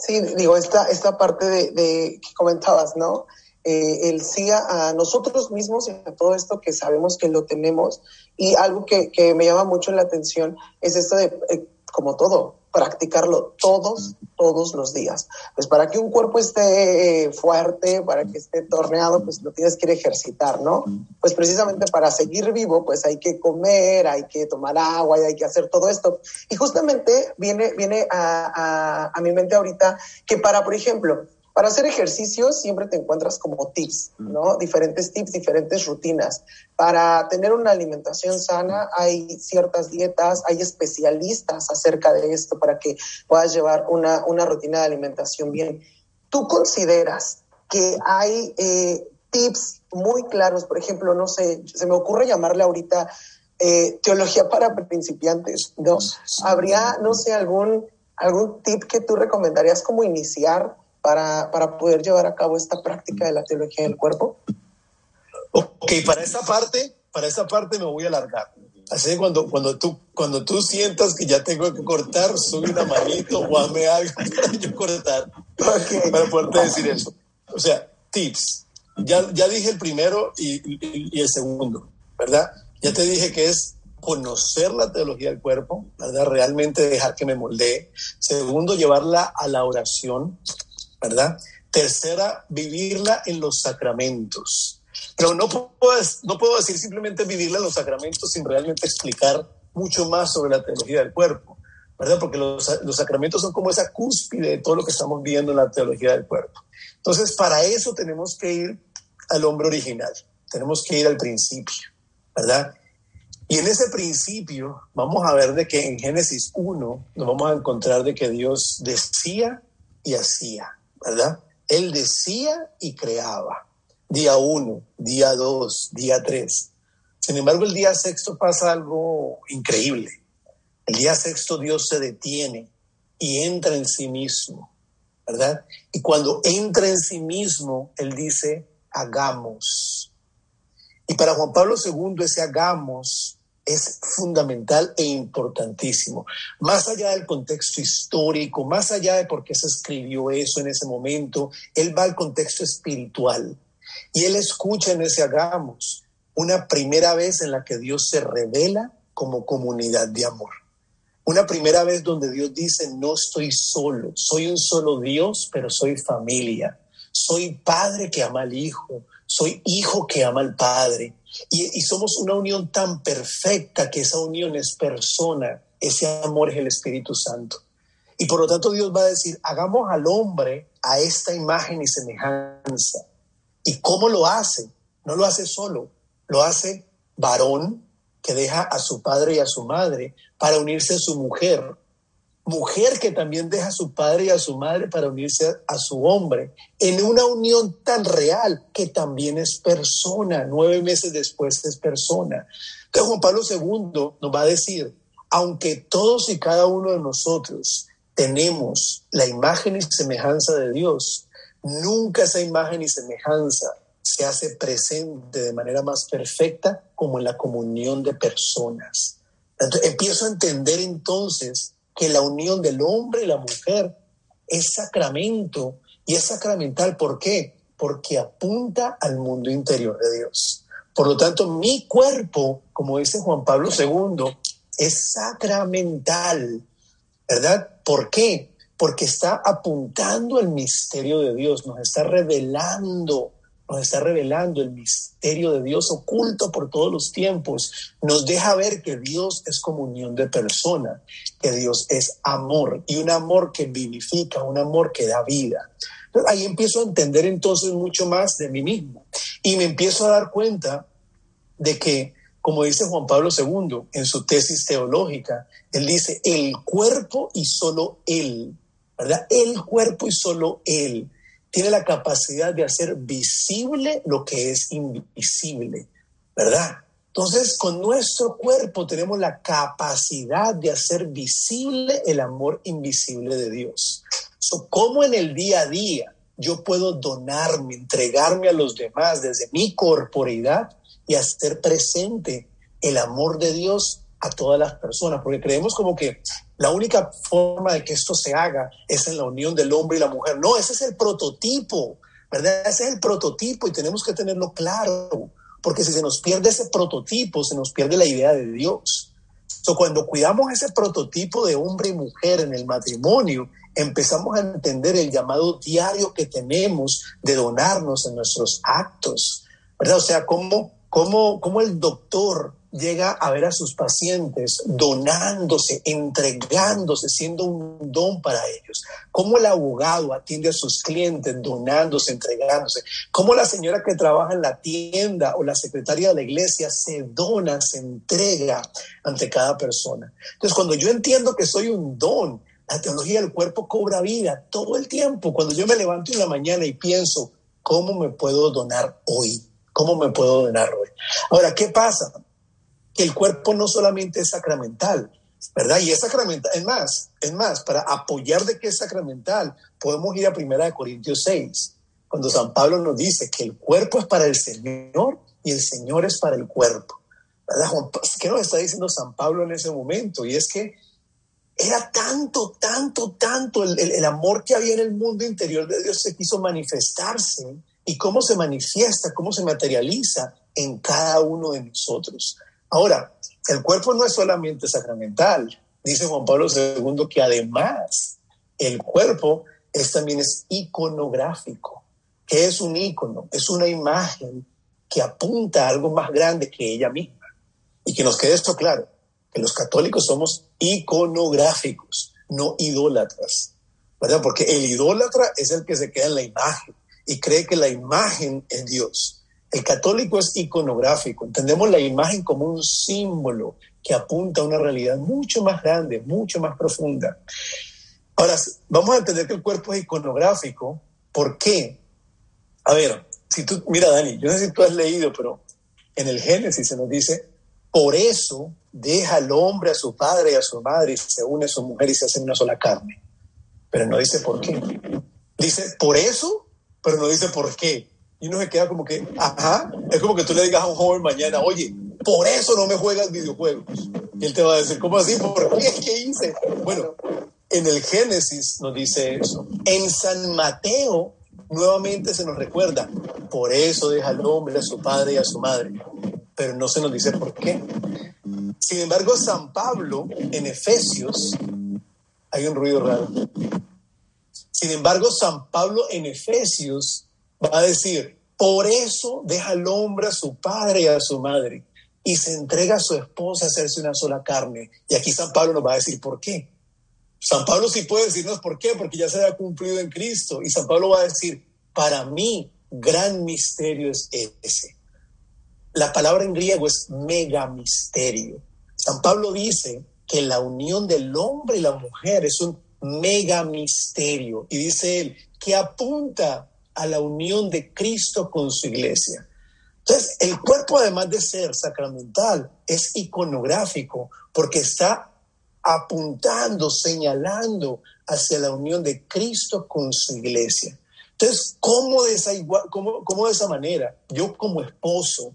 Sí, digo, esta, esta parte de, que comentabas, ¿no? Eh, el sí a, nosotros mismos y a todo esto que sabemos que lo tenemos. Y algo que, que me llama mucho la atención es esto de, eh, como todo, practicarlo todos, todos los días. Pues para que un cuerpo esté eh, fuerte, para que esté torneado, pues lo tienes que ejercitar, ¿no? Pues precisamente para seguir vivo, pues hay que comer, hay que tomar agua y hay que hacer todo esto. Y justamente viene, viene a, a, a mi mente ahorita que para, por ejemplo, para hacer ejercicios siempre te encuentras como tips, ¿no? Diferentes tips, diferentes rutinas. Para tener una alimentación sana hay ciertas dietas, hay especialistas acerca de esto para que puedas llevar una, una rutina de alimentación bien. ¿Tú consideras que hay eh, tips muy claros? Por ejemplo, no sé, se me ocurre llamarle ahorita eh, teología para principiantes, ¿no? ¿Habría, no sé, algún, algún tip que tú recomendarías como iniciar? Para, para poder llevar a cabo esta práctica de la teología del cuerpo? Ok, para esta parte, para esta parte me voy a alargar. Así que cuando, cuando, tú, cuando tú sientas que ya tengo que cortar, sube una manito o hazme algo para yo cortar. Para poderte decir eso. O sea, tips. Ya, ya dije el primero y, y, el segundo, ¿verdad? Ya te dije que es conocer la teología del cuerpo, ¿verdad? Realmente dejar que me moldee. Segundo, llevarla a la oración, ¿verdad? Tercera, vivirla en los sacramentos. Pero no puedo, no puedo decir simplemente vivirla en los sacramentos sin realmente explicar mucho más sobre la teología del cuerpo, ¿verdad? Porque los, los sacramentos son como esa cúspide de todo lo que estamos viendo en la teología del cuerpo. Entonces, para eso tenemos que ir al hombre original, tenemos que ir al principio, ¿verdad? Y en ese principio vamos a ver de que en Génesis 1 nos vamos a encontrar de que Dios decía y hacía, ¿verdad? Él decía y creaba día uno, día dos, día tres. Sin embargo, el día sexto pasa algo increíble. El día sexto Dios se detiene y entra en sí mismo, ¿verdad? Y cuando entra en sí mismo, Él dice, hagamos. Y para Juan Pablo II ese hagamos es fundamental e importantísimo. Más allá del contexto histórico, más allá de por qué se escribió eso en ese momento, él va al contexto espiritual. Y él escucha en ese hagamos una primera vez en la que Dios se revela como comunidad de amor. Una primera vez donde Dios dice, no estoy solo, soy un solo Dios, pero soy familia. Soy padre que ama al hijo, soy hijo que ama al padre. Y, somos una unión tan perfecta que esa unión es persona, ese amor es el Espíritu Santo. Y por lo tanto Dios va a decir, hagamos al hombre a esta imagen y semejanza ¿Y cómo lo hace? No lo hace solo, lo hace varón que deja a su padre y a su madre para unirse a su mujer, mujer que también deja a su padre y a su madre para unirse a su hombre, en una unión tan real que también es persona, nueve meses después es persona. Entonces Juan Pablo II nos va a decir, aunque todos y cada uno de nosotros tenemos la imagen y semejanza de Dios, Nunca esa imagen y semejanza se hace presente de manera más perfecta como en la comunión de personas. Entonces, empiezo a entender entonces que la unión del hombre y la mujer es sacramento y es sacramental. ¿Por qué? Porque apunta al mundo interior de Dios. Por lo tanto, mi cuerpo, como dice Juan Pablo II, es sacramental, ¿verdad? ¿Por qué? porque está apuntando al misterio de Dios, nos está revelando, nos está revelando el misterio de Dios oculto por todos los tiempos. Nos deja ver que Dios es comunión de persona, que Dios es amor y un amor que vivifica, un amor que da vida. Ahí empiezo a entender entonces mucho más de mí mismo y me empiezo a dar cuenta de que, como dice Juan Pablo II en su tesis teológica, él dice, el cuerpo y solo él ¿verdad? El cuerpo y solo Él tiene la capacidad de hacer visible lo que es invisible, ¿verdad? Entonces, con nuestro cuerpo tenemos la capacidad de hacer visible el amor invisible de Dios. So, ¿Cómo en el día a día yo puedo donarme, entregarme a los demás desde mi corporidad y hacer presente el amor de Dios a todas las personas? Porque creemos como que la única forma de que esto se haga es en la unión del hombre y la mujer. No, ese es el prototipo, ¿verdad? Ese es el prototipo y tenemos que tenerlo claro, porque si se nos pierde ese prototipo, se nos pierde la idea de Dios. So, cuando cuidamos ese prototipo de hombre y mujer en el matrimonio, empezamos a entender el llamado diario que tenemos de donarnos en nuestros actos, ¿verdad? O sea, cómo, cómo, cómo el doctor llega a ver a sus pacientes donándose, entregándose, siendo un don para ellos. Cómo el abogado atiende a sus clientes donándose, entregándose. Cómo la señora que trabaja en la tienda o la secretaria de la iglesia se dona, se entrega ante cada persona. Entonces, cuando yo entiendo que soy un don, la teología del cuerpo cobra vida todo el tiempo. Cuando yo me levanto en la mañana y pienso, ¿cómo me puedo donar hoy? ¿Cómo me puedo donar hoy? Ahora, ¿qué pasa? Que el cuerpo no solamente es sacramental, ¿verdad? Y es sacramental, es más, es más, para apoyar de que es sacramental, podemos ir a 1 Corintios 6, cuando San Pablo nos dice que el cuerpo es para el Señor y el Señor es para el cuerpo. ¿Qué nos está diciendo San Pablo en ese momento? Y es que era tanto, tanto, tanto el, el, amor que había en el mundo interior de Dios se quiso manifestarse y cómo se manifiesta, cómo se materializa en cada uno de nosotros. Ahora, el cuerpo no es solamente sacramental. Dice Juan Pablo II que además el cuerpo es, también es iconográfico. ¿Qué es un icono? Es una imagen que apunta a algo más grande que ella misma. Y que nos quede esto claro, que los católicos somos iconográficos, no idólatras, ¿verdad? Porque el idólatra es el que se queda en la imagen y cree que la imagen es Dios. El católico es iconográfico, entendemos la imagen como un símbolo que apunta a una realidad mucho más grande, mucho más profunda. Ahora, vamos a entender que el cuerpo es iconográfico. ¿Por qué? A ver, si tú, mira Dani, yo no sé si tú has leído, pero en el Génesis se nos dice, por eso deja al hombre a su padre y a su madre y se une a su mujer y se hacen una sola carne. Pero no dice por qué. Dice por eso, pero no dice por qué. Y uno se queda como que, ajá, es como que tú le digas a un joven mañana, oye, por eso no me juegas videojuegos. Y él te va a decir, ¿cómo así? ¿Por qué? ¿Qué hice? Bueno, en el Génesis nos dice eso. En San Mateo nuevamente se nos recuerda, por eso deja al hombre a su padre y a su madre pero no se nos dice por qué. Sin embargo, San Pablo en Efesios, hay un ruido raro. Sin embargo, San Pablo en Efesios va a decir, por eso deja al hombre a su padre y a su madre y se entrega a su esposa a hacerse una sola carne. Y aquí San Pablo nos va a decir por qué. San Pablo sí puede decirnos por qué, porque ya se ha cumplido en Cristo. Y San Pablo va a decir, para mí, gran misterio es ese. La palabra en griego es mega misterio. San Pablo dice que la unión del hombre y la mujer es un mega misterio. Y dice él que apunta a la unión de Cristo con su iglesia. Entonces, el cuerpo, además de ser sacramental, es iconográfico porque está apuntando, señalando hacia la unión de Cristo con su iglesia. Entonces, ¿cómo de esa, cómo, cómo de esa manera yo como esposo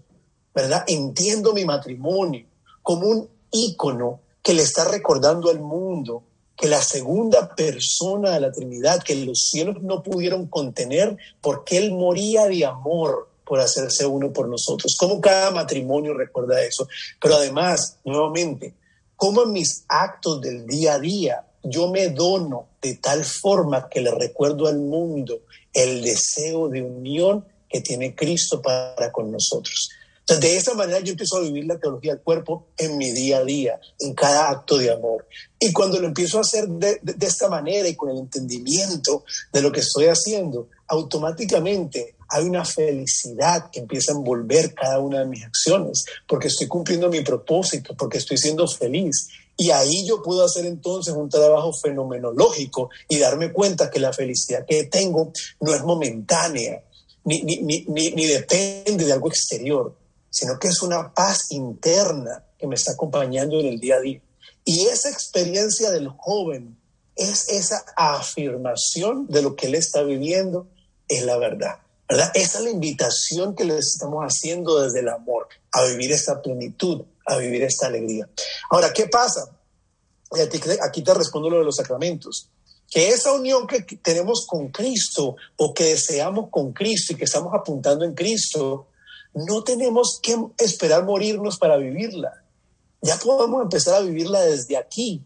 ¿verdad? Entiendo mi matrimonio como un ícono que le está recordando al mundo que la segunda persona de la Trinidad, que los cielos no pudieron contener, porque Él moría de amor por hacerse uno por nosotros. Como cada matrimonio recuerda eso. Pero además, nuevamente, como en mis actos del día a día yo me dono de tal forma que le recuerdo al mundo el deseo de unión que tiene Cristo para con nosotros de esa manera yo empiezo a vivir la teología del cuerpo en mi día a día, en cada acto de amor. Y cuando lo empiezo a hacer de, esta manera y con el entendimiento de lo que estoy haciendo, automáticamente hay una felicidad que empieza a envolver cada una de mis acciones, porque estoy cumpliendo mi propósito, porque estoy siendo feliz. Y ahí yo puedo hacer entonces un trabajo fenomenológico y darme cuenta que la felicidad que tengo no es momentánea, ni, ni, ni, ni depende de algo exterior, sino que es una paz interna que me está acompañando en el día a día. Y esa experiencia del joven es esa afirmación de lo que él está viviendo, es la verdad. ¿verdad? Esa es la invitación que le estamos haciendo desde el amor, a vivir esta plenitud, a vivir esta alegría. Ahora, ¿qué pasa? Aquí te respondo lo de los sacramentos. Que esa unión que tenemos con Cristo o que deseamos con Cristo y que estamos apuntando en Cristo, no tenemos que esperar morirnos para vivirla. Ya podemos empezar a vivirla desde aquí.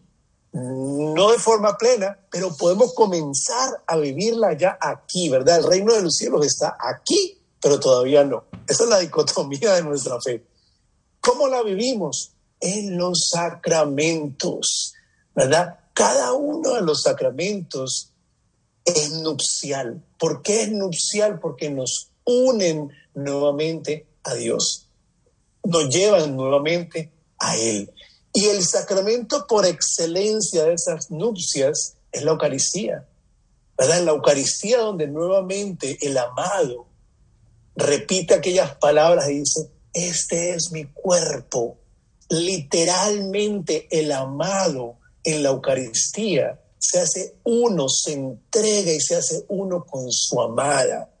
No de forma plena, pero podemos comenzar a vivirla ya aquí, ¿verdad? El reino de los cielos está aquí, pero todavía no. Esa es la dicotomía de nuestra fe. ¿Cómo la vivimos? En los sacramentos, ¿verdad? Cada uno de los sacramentos es nupcial. ¿Por qué es nupcial? Porque nos unen nuevamente a Dios, nos llevan nuevamente a Él. Y el sacramento por excelencia de esas nupcias es la Eucaristía, ¿verdad? En la Eucaristía donde nuevamente el amado repite aquellas palabras y dice, este es mi cuerpo. Literalmente el amado en la Eucaristía se hace uno, se entrega y se hace uno con su amada.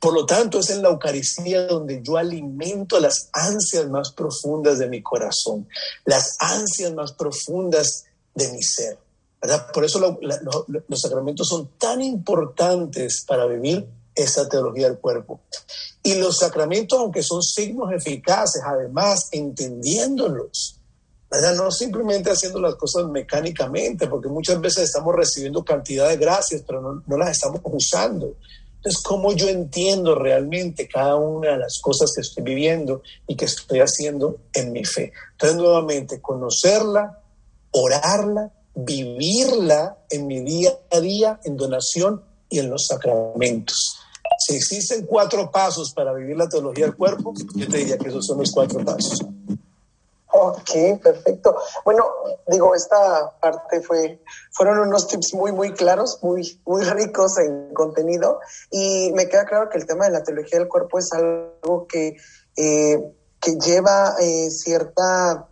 Por lo tanto, es en la Eucaristía donde yo alimento las ansias más profundas de mi corazón, las ansias más profundas de mi ser. Por eso los sacramentos son tan importantes para vivir esa teología del cuerpo. Y los sacramentos, aunque son signos eficaces, además, entendiéndolos, ¿verdad? no simplemente haciendo las cosas mecánicamente, porque muchas veces estamos recibiendo cantidad de gracias, pero no, no las estamos usando. Entonces, ¿cómo yo entiendo realmente cada una de las cosas que estoy viviendo y que estoy haciendo en mi fe? Entonces, nuevamente, conocerla, orarla vivirla en mi día a día, en donación y en los sacramentos. Si existen cuatro pasos para vivir la teología del cuerpo, yo te diría que esos son los cuatro pasos. Ok, perfecto. Bueno, digo, esta parte fue, fueron unos tips muy, muy claros, muy, muy ricos en contenido y me queda claro que el tema de la teología del cuerpo es algo que, eh, que lleva eh, cierta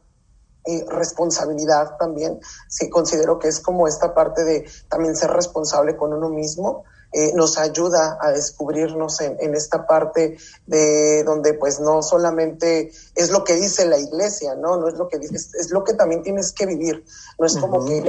responsabilidad también. Sí, considero que es como esta parte de también ser responsable con uno mismo. Eh, nos ayuda a descubrirnos en, en, esta parte de donde pues no solamente es lo que dice la iglesia, ¿no? No es lo que dice, es, lo que también tienes que vivir. No es como que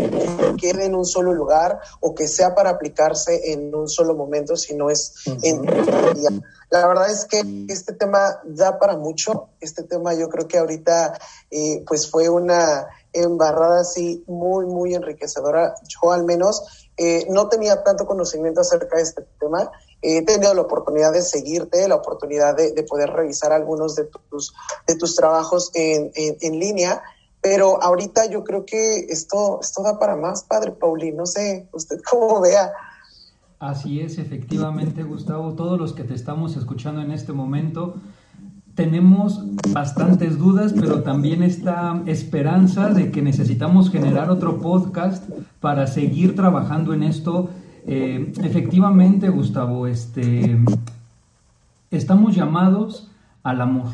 quede en un solo lugar o que sea para aplicarse en un solo momento, sino es en día. La verdad es que este tema da para mucho. Este tema yo creo que ahorita eh, pues fue una embarrada así muy, muy enriquecedora. Yo al menos eh, no tenía tanto conocimiento acerca de este tema. He tenido la oportunidad de seguirte, la oportunidad de, poder revisar algunos de tus, de tus trabajos en, en, línea, pero ahorita yo creo que esto, esto da para más, Padre Paulín. No sé, usted cómo vea. Así es, efectivamente, Gustavo. Todos los que te estamos escuchando en este momento tenemos bastantes dudas, pero también esta esperanza de que necesitamos generar otro podcast para seguir trabajando en esto. Eh, efectivamente, Gustavo, este, estamos llamados al amor,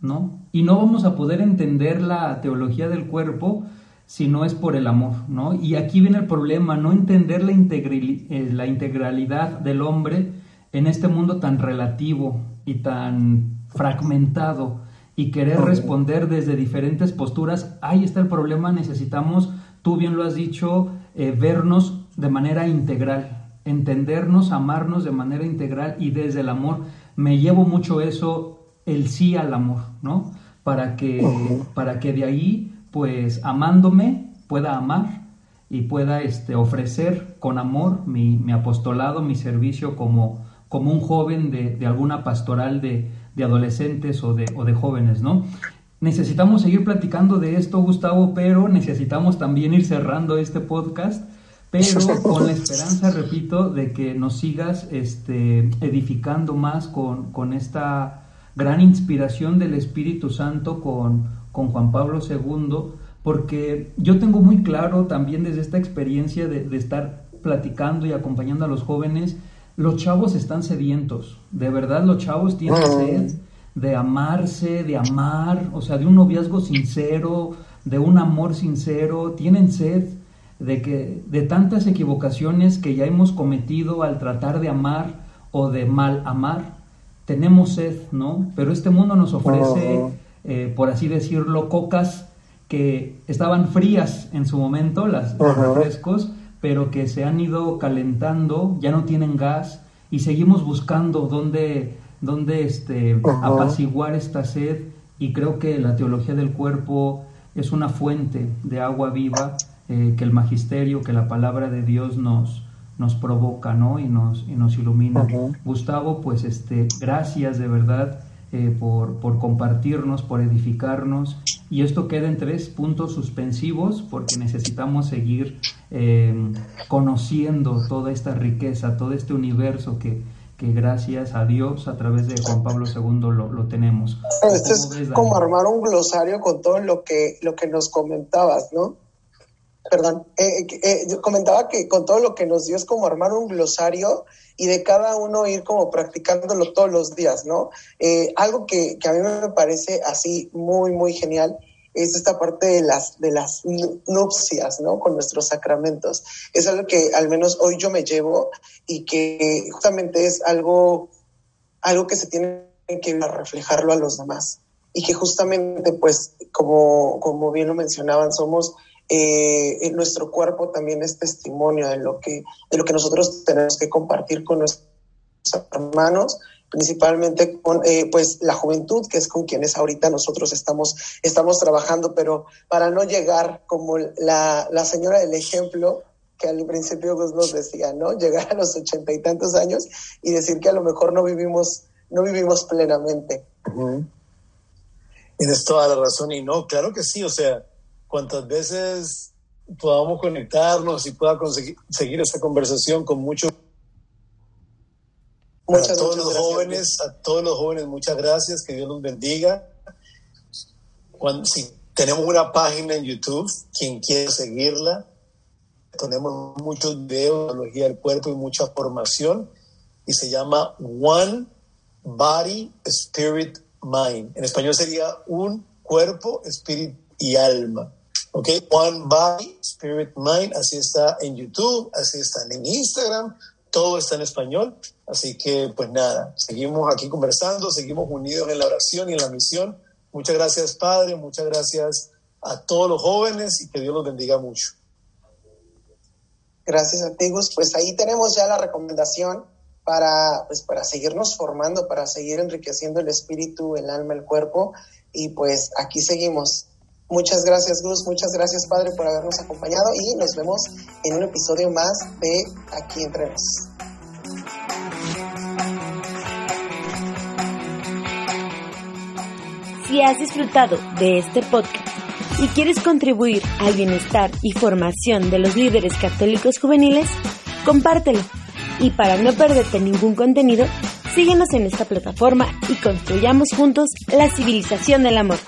¿no? Y no vamos a poder entender la teología del cuerpo si no es por el amor, ¿no? Y aquí viene el problema, no entender la, eh, la integralidad del hombre en este mundo tan relativo y tan fragmentado y querer responder desde diferentes posturas, ahí está el problema, necesitamos, tú bien lo has dicho, eh, vernos de manera integral, entendernos, amarnos de manera integral y desde el amor. Me llevo mucho eso, el sí al amor, ¿no? Para que, para que de ahí, pues amándome, pueda amar y pueda este, ofrecer con amor mi, mi apostolado, mi servicio como, como un joven de, de alguna pastoral de, de adolescentes o de, o de jóvenes, ¿no? Necesitamos seguir platicando de esto, Gustavo, pero necesitamos también ir cerrando este podcast, pero con la esperanza, repito, de que nos sigas este, edificando más con, con esta gran inspiración del Espíritu Santo con, con Juan Pablo II, porque yo tengo muy claro también desde esta experiencia de, de estar platicando y acompañando a los jóvenes, los chavos están sedientos, de verdad los chavos tienen sed de amarse, de amar, o sea, de un noviazgo sincero, de un amor sincero, tienen sed de que de tantas equivocaciones que ya hemos cometido al tratar de amar o de mal amar, tenemos sed, ¿no? Pero este mundo nos ofrece, eh, por así decirlo, cocas que estaban frías en su momento, las, los refrescos, pero que se han ido calentando, ya no tienen gas y seguimos buscando dónde, dónde este, apaciguar esta sed y creo que la teología del cuerpo es una fuente de agua viva eh, que el magisterio, que la palabra de Dios nos, nos provoca ¿no? y, nos, y nos ilumina. Gustavo, pues este, gracias de verdad eh, por, por, compartirnos, por edificarnos. Y esto queda en tres puntos suspensivos porque necesitamos seguir eh, conociendo toda esta riqueza, todo este universo que, que, gracias a Dios a través de Juan Pablo II lo, lo tenemos. Esto es como armar un glosario con todo lo que, lo que nos comentabas, ¿no? Perdón, eh, comentaba que con todo lo que nos dio es como armar un glosario y de cada uno ir como practicándolo todos los días, ¿no? Eh, algo que, que, a mí me parece así muy, muy genial es esta parte de las, de las nupcias, ¿no? Con nuestros sacramentos. Es algo que al menos hoy yo me llevo y que justamente es algo algo que se tiene que reflejarlo a los demás. Y que justamente, pues, como, como bien lo mencionaban, somos eh, nuestro cuerpo también es testimonio de lo que de lo que nosotros tenemos que compartir con nuestros hermanos principalmente con eh, pues la juventud que es con quienes ahorita nosotros estamos estamos trabajando. Pero para no llegar como la, la señora del ejemplo que al principio nos decía no llegar a los ochenta y tantos años y decir que a lo mejor no vivimos no vivimos plenamente. Tienes toda la razón y no claro que sí o sea cuantas veces podamos conectarnos y pueda conseguir seguir esta conversación con mucho a todos los jóvenes, a todos los jóvenes, muchas gracias, que Dios los bendiga. Cuando, si tenemos una página en YouTube, quien quiere seguirla, tenemos muchos videos de del cuerpo y mucha formación, y se llama One Body, Spirit, Mind. En español sería un cuerpo, espíritu y alma. ¿Ok? One Body, Spirit, Mind, así está en YouTube, así está en Instagram, todo está en español. Así que, pues nada, seguimos aquí conversando, seguimos unidos en la oración y en la misión. Muchas gracias, Padre, muchas gracias a todos los jóvenes y que Dios los bendiga mucho. Gracias, antiguos. Pues ahí tenemos ya la recomendación para, pues, para seguirnos formando, para seguir enriqueciendo el espíritu, el alma, el cuerpo. Y pues aquí seguimos. Muchas gracias, Gus. Muchas gracias, Padre, por habernos acompañado y nos vemos en un episodio más de Aquí Entre Nos. Si has disfrutado de este podcast y quieres contribuir al bienestar y formación de los líderes católicos juveniles, compártelo. Y para no perderte ningún contenido, síguenos en esta plataforma y construyamos juntos la civilización del amor.